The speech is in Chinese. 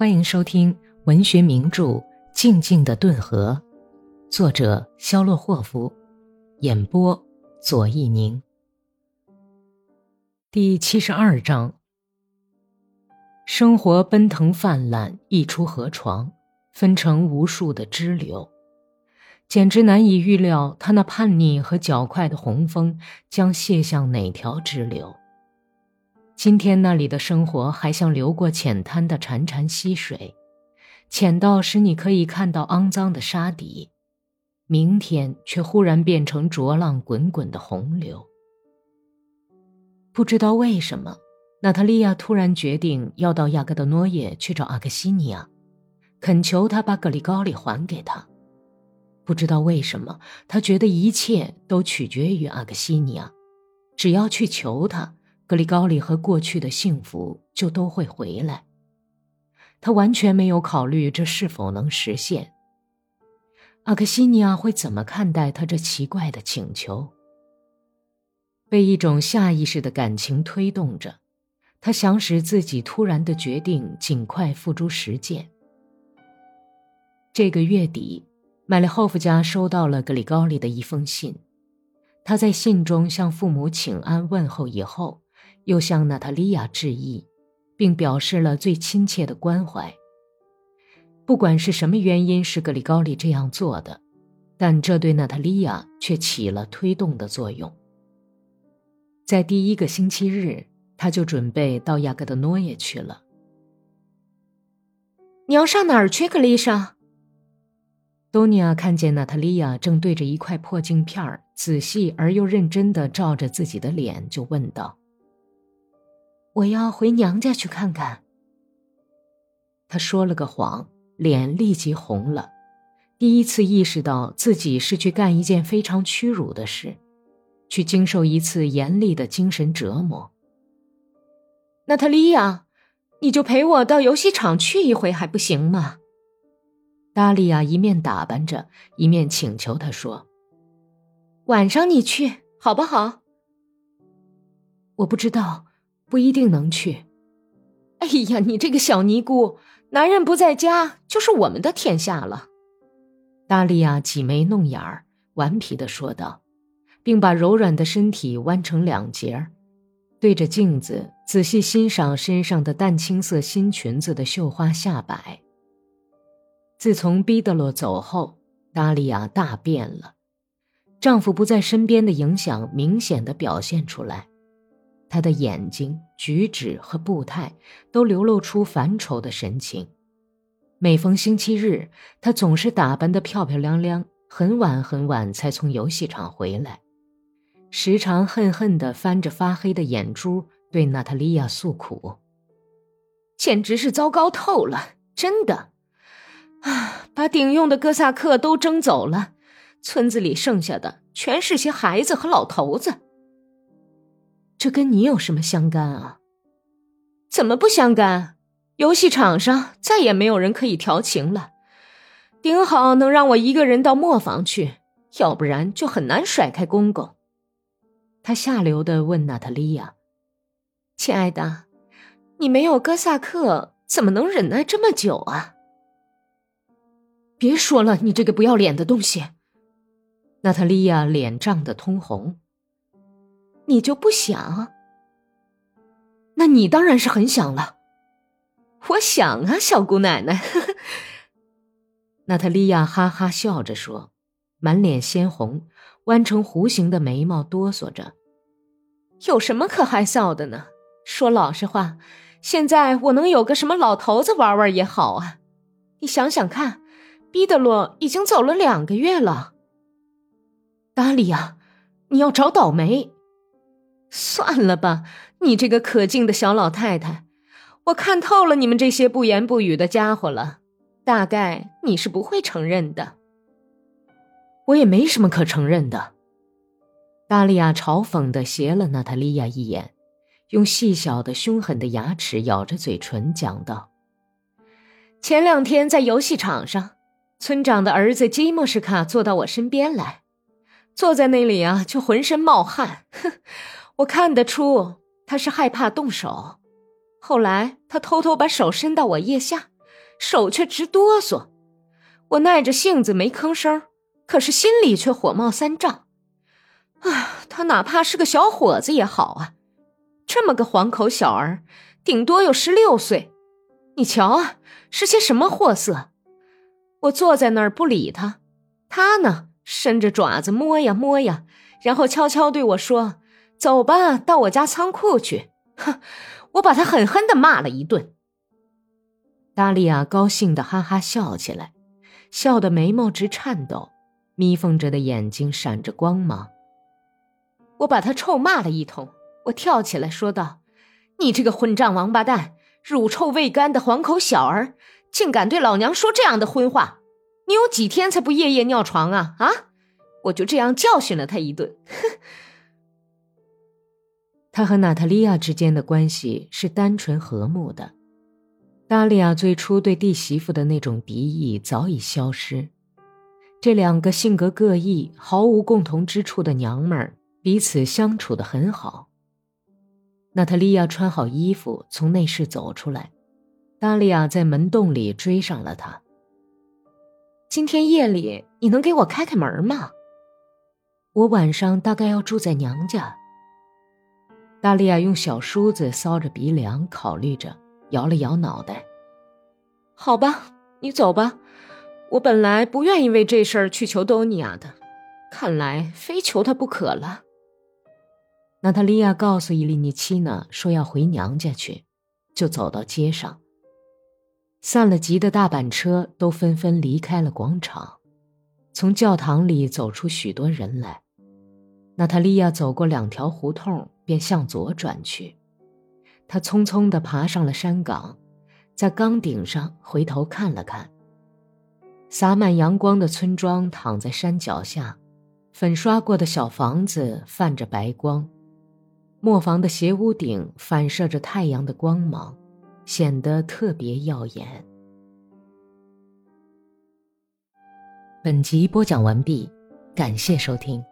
欢迎收听文学名著《静静的顿河》，作者肖洛霍夫，演播左一宁。第七十二章：生活奔腾泛滥，溢出河床，分成无数的支流，简直难以预料，他那叛逆和较快的洪峰将泻向哪条支流。今天那里的生活还像流过浅滩的潺潺溪水，浅到使你可以看到肮脏的沙底；明天却忽然变成浊浪滚滚的洪流。不知道为什么，娜塔莉亚突然决定要到亚格德诺耶去找阿克西尼亚，恳求他把格里高利还给他。不知道为什么，他觉得一切都取决于阿克西尼亚，只要去求他。格里高利和过去的幸福就都会回来。他完全没有考虑这是否能实现。阿克西尼亚会怎么看待他这奇怪的请求？被一种下意识的感情推动着，他想使自己突然的决定尽快付诸实践。这个月底，麦列霍夫家收到了格里高利的一封信，他在信中向父母请安问候以后。又向娜塔莉亚致意，并表示了最亲切的关怀。不管是什么原因使格里高利这样做的，但这对娜塔莉亚却起了推动的作用。在第一个星期日，他就准备到亚格德诺耶去了。你要上哪儿去，格丽莎？多尼亚看见娜塔莉亚正对着一块破镜片仔细而又认真地照着自己的脸，就问道。我要回娘家去看看。他说了个谎，脸立即红了，第一次意识到自己是去干一件非常屈辱的事，去经受一次严厉的精神折磨。娜塔莉亚，你就陪我到游戏场去一回还不行吗？达利亚一面打扮着，一面请求他说：“晚上你去好不好？”我不知道。不一定能去。哎呀，你这个小尼姑，男人不在家就是我们的天下了。达利亚挤眉弄眼儿，顽皮的说道，并把柔软的身体弯成两截儿，对着镜子仔细欣赏身上的淡青色新裙子的绣花下摆。自从毕德洛走后，达利亚大变了，丈夫不在身边的影响明显的表现出来。他的眼睛、举止和步态都流露出烦愁的神情。每逢星期日，他总是打扮得漂漂亮亮，很晚很晚才从游戏场回来，时常恨恨地翻着发黑的眼珠，对娜塔莉亚诉苦：“简直是糟糕透了，真的！啊，把顶用的哥萨克都征走了，村子里剩下的全是些孩子和老头子。”这跟你有什么相干啊？怎么不相干？游戏场上再也没有人可以调情了，顶好能让我一个人到磨坊去，要不然就很难甩开公公。他下流的问娜塔莉亚：“亲爱的，你没有哥萨克，怎么能忍耐这么久啊？”别说了，你这个不要脸的东西！娜塔莉亚脸涨得通红。你就不想？那你当然是很想了。我想啊，小姑奶奶。娜塔莉亚哈哈笑着说，满脸鲜红，弯成弧形的眉毛哆嗦着。有什么可害臊的呢？说老实话，现在我能有个什么老头子玩玩也好啊。你想想看，毕德洛已经走了两个月了。达利亚，你要找倒霉。算了吧，你这个可敬的小老太太，我看透了你们这些不言不语的家伙了。大概你是不会承认的。我也没什么可承认的。达利亚嘲讽的斜了娜塔莉亚一眼，用细小的凶狠的牙齿咬着嘴唇讲道：“前两天在游戏场上，村长的儿子基莫什卡坐到我身边来，坐在那里啊，就浑身冒汗。哼。”我看得出他是害怕动手，后来他偷偷把手伸到我腋下，手却直哆嗦。我耐着性子没吭声，可是心里却火冒三丈。啊，他哪怕是个小伙子也好啊，这么个黄口小儿，顶多有十六岁。你瞧啊，是些什么货色？我坐在那儿不理他，他呢，伸着爪子摸呀摸呀，然后悄悄对我说：“走吧，到我家仓库去。”哼，我把他狠狠的骂了一顿。达利亚高兴的哈哈笑起来，笑得眉毛直颤抖，眯缝着的眼睛闪着光芒。我把他臭骂了一通，我跳起来说道：“你这个混账王八蛋，乳臭未干的黄口小儿，竟敢对老娘说这样的荤话！你有几天才不夜夜尿床啊？啊！”我就这样教训了他一顿。哼。他和娜塔莉亚之间的关系是单纯和睦的。达利亚最初对弟媳妇的那种敌意早已消失。这两个性格各异、毫无共同之处的娘们儿。彼此相处的很好。娜塔莉亚穿好衣服从内室走出来，达利亚在门洞里追上了她。今天夜里你能给我开开门吗？我晚上大概要住在娘家。达利亚用小梳子搔着鼻梁，考虑着，摇了摇脑袋。好吧，你走吧。我本来不愿意为这事儿去求多尼亚的，看来非求他不可了。娜塔莉亚告诉伊利尼奇娜说要回娘家去，就走到街上。散了集的大板车都纷纷离开了广场，从教堂里走出许多人来。娜塔莉亚走过两条胡同，便向左转去。他匆匆地爬上了山岗，在岗顶上回头看了看。洒满阳光的村庄躺在山脚下，粉刷过的小房子泛着白光。磨坊的斜屋顶反射着太阳的光芒，显得特别耀眼。本集播讲完毕，感谢收听。